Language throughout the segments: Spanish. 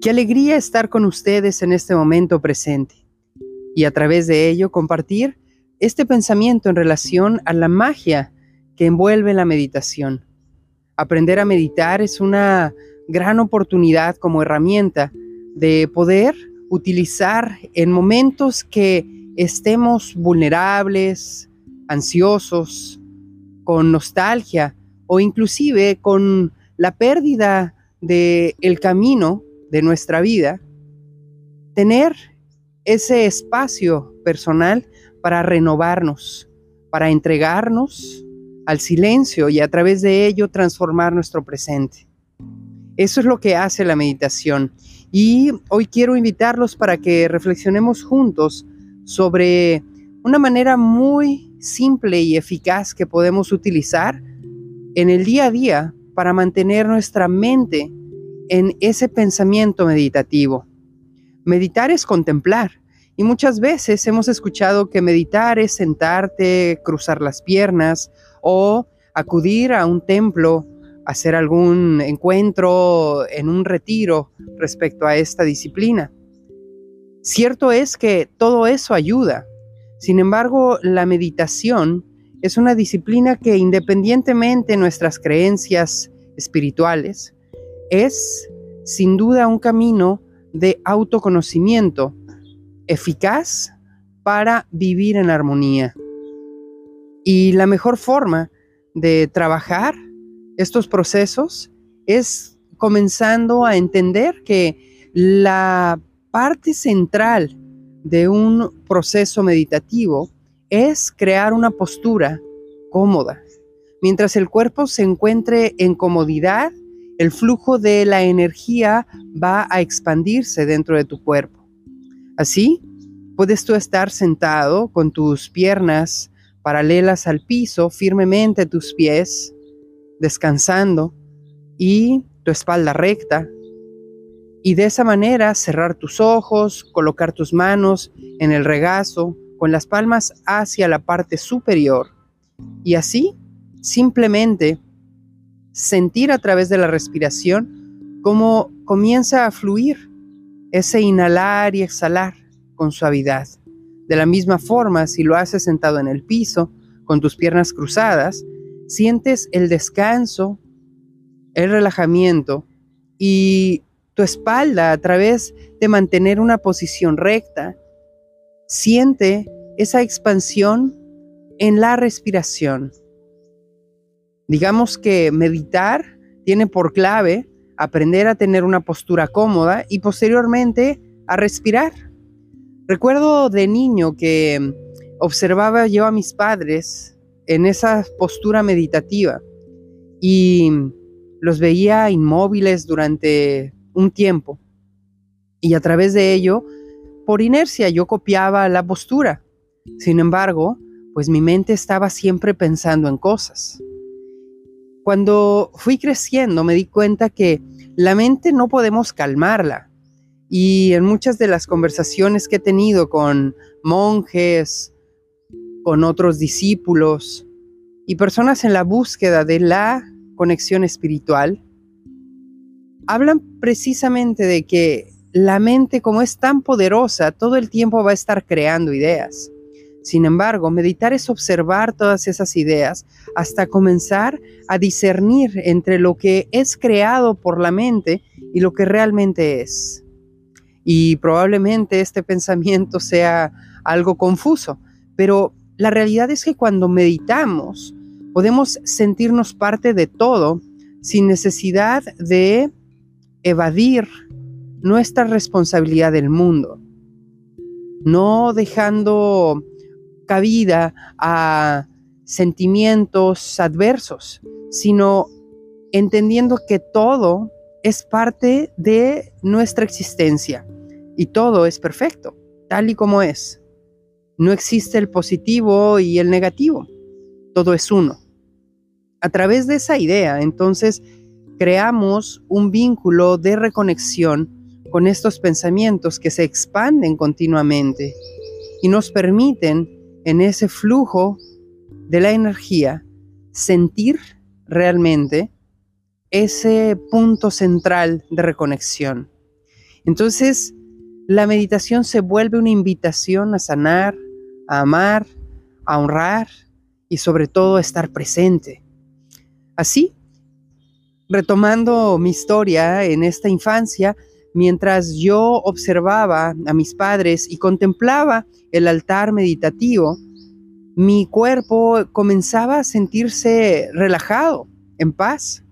Qué alegría estar con ustedes en este momento presente y a través de ello compartir este pensamiento en relación a la magia que envuelve la meditación. Aprender a meditar es una gran oportunidad como herramienta de poder utilizar en momentos que estemos vulnerables, ansiosos, con nostalgia o inclusive con la pérdida del el camino de nuestra vida, tener ese espacio personal para renovarnos, para entregarnos al silencio y a través de ello transformar nuestro presente. Eso es lo que hace la meditación. Y hoy quiero invitarlos para que reflexionemos juntos sobre una manera muy simple y eficaz que podemos utilizar en el día a día para mantener nuestra mente en ese pensamiento meditativo. Meditar es contemplar. Y muchas veces hemos escuchado que meditar es sentarte, cruzar las piernas o acudir a un templo, hacer algún encuentro en un retiro respecto a esta disciplina. Cierto es que todo eso ayuda. Sin embargo, la meditación es una disciplina que independientemente de nuestras creencias espirituales, es sin duda un camino de autoconocimiento eficaz para vivir en armonía. Y la mejor forma de trabajar estos procesos es comenzando a entender que la parte central de un proceso meditativo es crear una postura cómoda. Mientras el cuerpo se encuentre en comodidad, el flujo de la energía va a expandirse dentro de tu cuerpo. Así, puedes tú estar sentado con tus piernas paralelas al piso, firmemente tus pies, descansando y tu espalda recta. Y de esa manera cerrar tus ojos, colocar tus manos en el regazo con las palmas hacia la parte superior. Y así, simplemente sentir a través de la respiración cómo comienza a fluir ese inhalar y exhalar con suavidad. De la misma forma, si lo haces sentado en el piso, con tus piernas cruzadas, sientes el descanso, el relajamiento y tu espalda a través de mantener una posición recta, siente esa expansión en la respiración. Digamos que meditar tiene por clave aprender a tener una postura cómoda y posteriormente a respirar. Recuerdo de niño que observaba yo a mis padres en esa postura meditativa y los veía inmóviles durante un tiempo. Y a través de ello, por inercia, yo copiaba la postura. Sin embargo, pues mi mente estaba siempre pensando en cosas. Cuando fui creciendo me di cuenta que la mente no podemos calmarla. Y en muchas de las conversaciones que he tenido con monjes, con otros discípulos y personas en la búsqueda de la conexión espiritual, hablan precisamente de que la mente como es tan poderosa, todo el tiempo va a estar creando ideas. Sin embargo, meditar es observar todas esas ideas hasta comenzar a discernir entre lo que es creado por la mente y lo que realmente es. Y probablemente este pensamiento sea algo confuso, pero la realidad es que cuando meditamos podemos sentirnos parte de todo sin necesidad de evadir nuestra responsabilidad del mundo, no dejando cabida a sentimientos adversos, sino entendiendo que todo es parte de nuestra existencia y todo es perfecto, tal y como es. No existe el positivo y el negativo, todo es uno. A través de esa idea, entonces, creamos un vínculo de reconexión con estos pensamientos que se expanden continuamente y nos permiten en ese flujo de la energía, sentir realmente ese punto central de reconexión. Entonces, la meditación se vuelve una invitación a sanar, a amar, a honrar y sobre todo a estar presente. Así, retomando mi historia en esta infancia, mientras yo observaba a mis padres y contemplaba el altar meditativo, mi cuerpo comenzaba a sentirse relajado, en paz,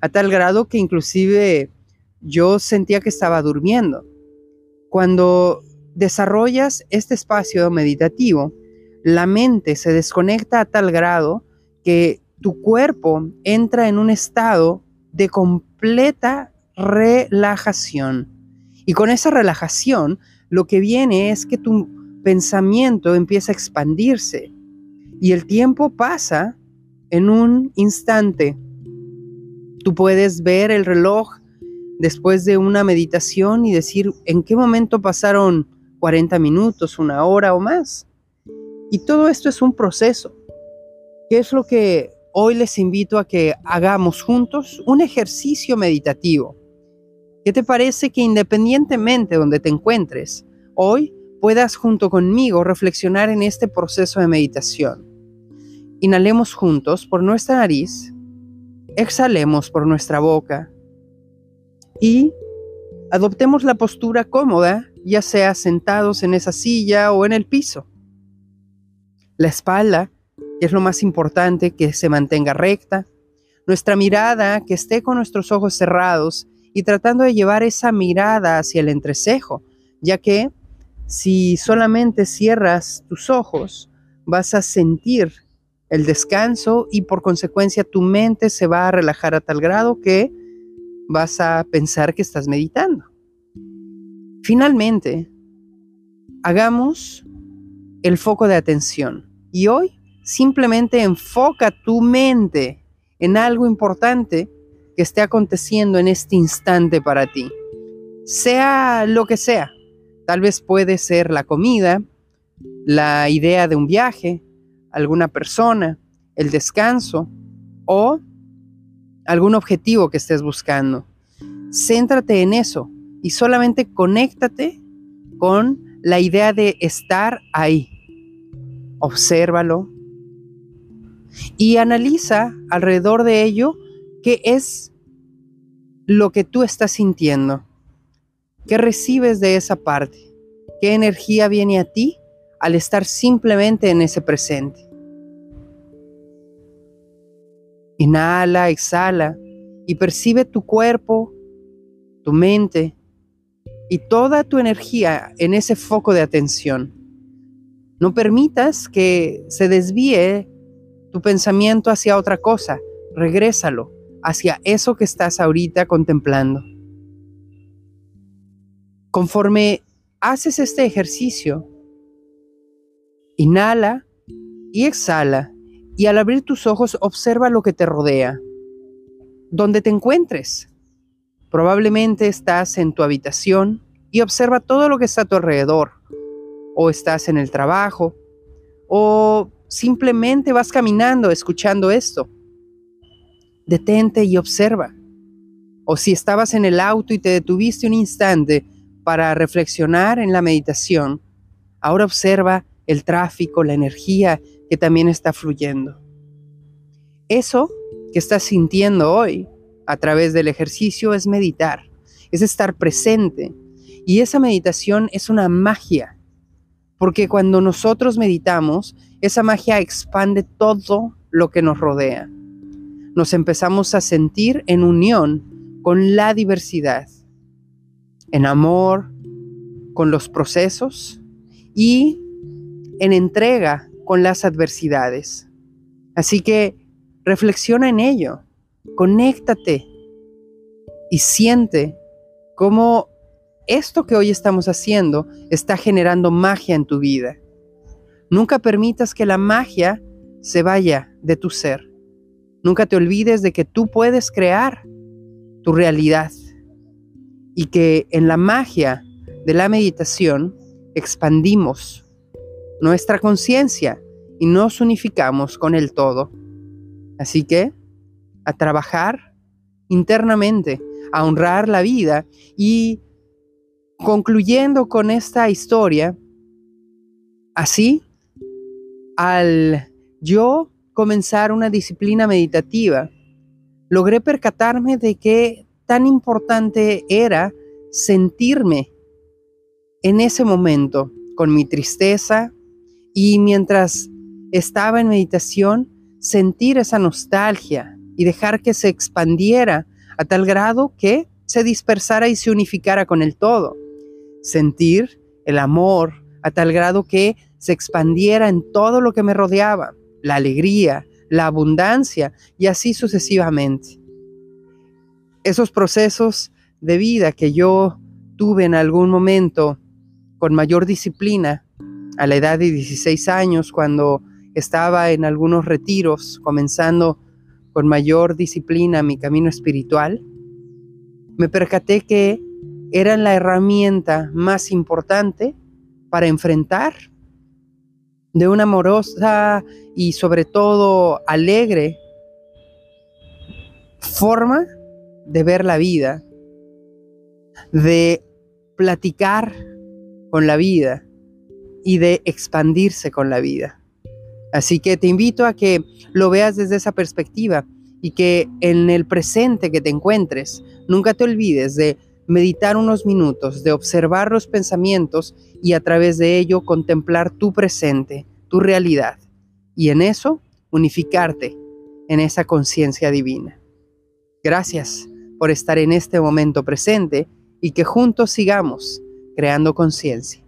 a tal grado que inclusive yo sentía que estaba durmiendo. Cuando desarrollas este espacio meditativo, la mente se desconecta a tal grado que tu cuerpo entra en un estado de completa relajación. Y con esa relajación, lo que viene es que tu pensamiento empieza a expandirse y el tiempo pasa en un instante. Tú puedes ver el reloj después de una meditación y decir en qué momento pasaron 40 minutos, una hora o más. Y todo esto es un proceso. ¿Qué es lo que hoy les invito a que hagamos juntos? Un ejercicio meditativo. ¿Qué te parece que independientemente de donde te encuentres, hoy puedas junto conmigo reflexionar en este proceso de meditación? Inhalemos juntos por nuestra nariz, exhalemos por nuestra boca y adoptemos la postura cómoda, ya sea sentados en esa silla o en el piso. La espalda, que es lo más importante, que se mantenga recta. Nuestra mirada, que esté con nuestros ojos cerrados y tratando de llevar esa mirada hacia el entrecejo, ya que si solamente cierras tus ojos, vas a sentir el descanso y por consecuencia tu mente se va a relajar a tal grado que vas a pensar que estás meditando. Finalmente, hagamos el foco de atención y hoy simplemente enfoca tu mente en algo importante que esté aconteciendo en este instante para ti. Sea lo que sea. Tal vez puede ser la comida, la idea de un viaje, alguna persona, el descanso o algún objetivo que estés buscando. Céntrate en eso y solamente conéctate con la idea de estar ahí. Obsérvalo y analiza alrededor de ello qué es lo que tú estás sintiendo. ¿Qué recibes de esa parte? ¿Qué energía viene a ti al estar simplemente en ese presente? Inhala, exhala y percibe tu cuerpo, tu mente y toda tu energía en ese foco de atención. No permitas que se desvíe tu pensamiento hacia otra cosa. Regrésalo hacia eso que estás ahorita contemplando. Conforme haces este ejercicio, inhala y exhala y al abrir tus ojos observa lo que te rodea, donde te encuentres. Probablemente estás en tu habitación y observa todo lo que está a tu alrededor, o estás en el trabajo, o simplemente vas caminando escuchando esto. Detente y observa. O si estabas en el auto y te detuviste un instante para reflexionar en la meditación, ahora observa el tráfico, la energía que también está fluyendo. Eso que estás sintiendo hoy a través del ejercicio es meditar, es estar presente. Y esa meditación es una magia, porque cuando nosotros meditamos, esa magia expande todo lo que nos rodea. Nos empezamos a sentir en unión con la diversidad, en amor con los procesos y en entrega con las adversidades. Así que reflexiona en ello, conéctate y siente cómo esto que hoy estamos haciendo está generando magia en tu vida. Nunca permitas que la magia se vaya de tu ser. Nunca te olvides de que tú puedes crear tu realidad y que en la magia de la meditación expandimos nuestra conciencia y nos unificamos con el todo. Así que, a trabajar internamente, a honrar la vida y concluyendo con esta historia, así, al yo comenzar una disciplina meditativa, logré percatarme de qué tan importante era sentirme en ese momento con mi tristeza y mientras estaba en meditación, sentir esa nostalgia y dejar que se expandiera a tal grado que se dispersara y se unificara con el todo. Sentir el amor a tal grado que se expandiera en todo lo que me rodeaba, la alegría, la abundancia y así sucesivamente. Esos procesos de vida que yo tuve en algún momento con mayor disciplina a la edad de 16 años cuando estaba en algunos retiros comenzando con mayor disciplina mi camino espiritual, me percaté que eran la herramienta más importante para enfrentar de una amorosa y sobre todo alegre forma de ver la vida, de platicar con la vida y de expandirse con la vida. Así que te invito a que lo veas desde esa perspectiva y que en el presente que te encuentres, nunca te olvides de meditar unos minutos, de observar los pensamientos y a través de ello contemplar tu presente, tu realidad. Y en eso unificarte en esa conciencia divina. Gracias por estar en este momento presente y que juntos sigamos creando conciencia.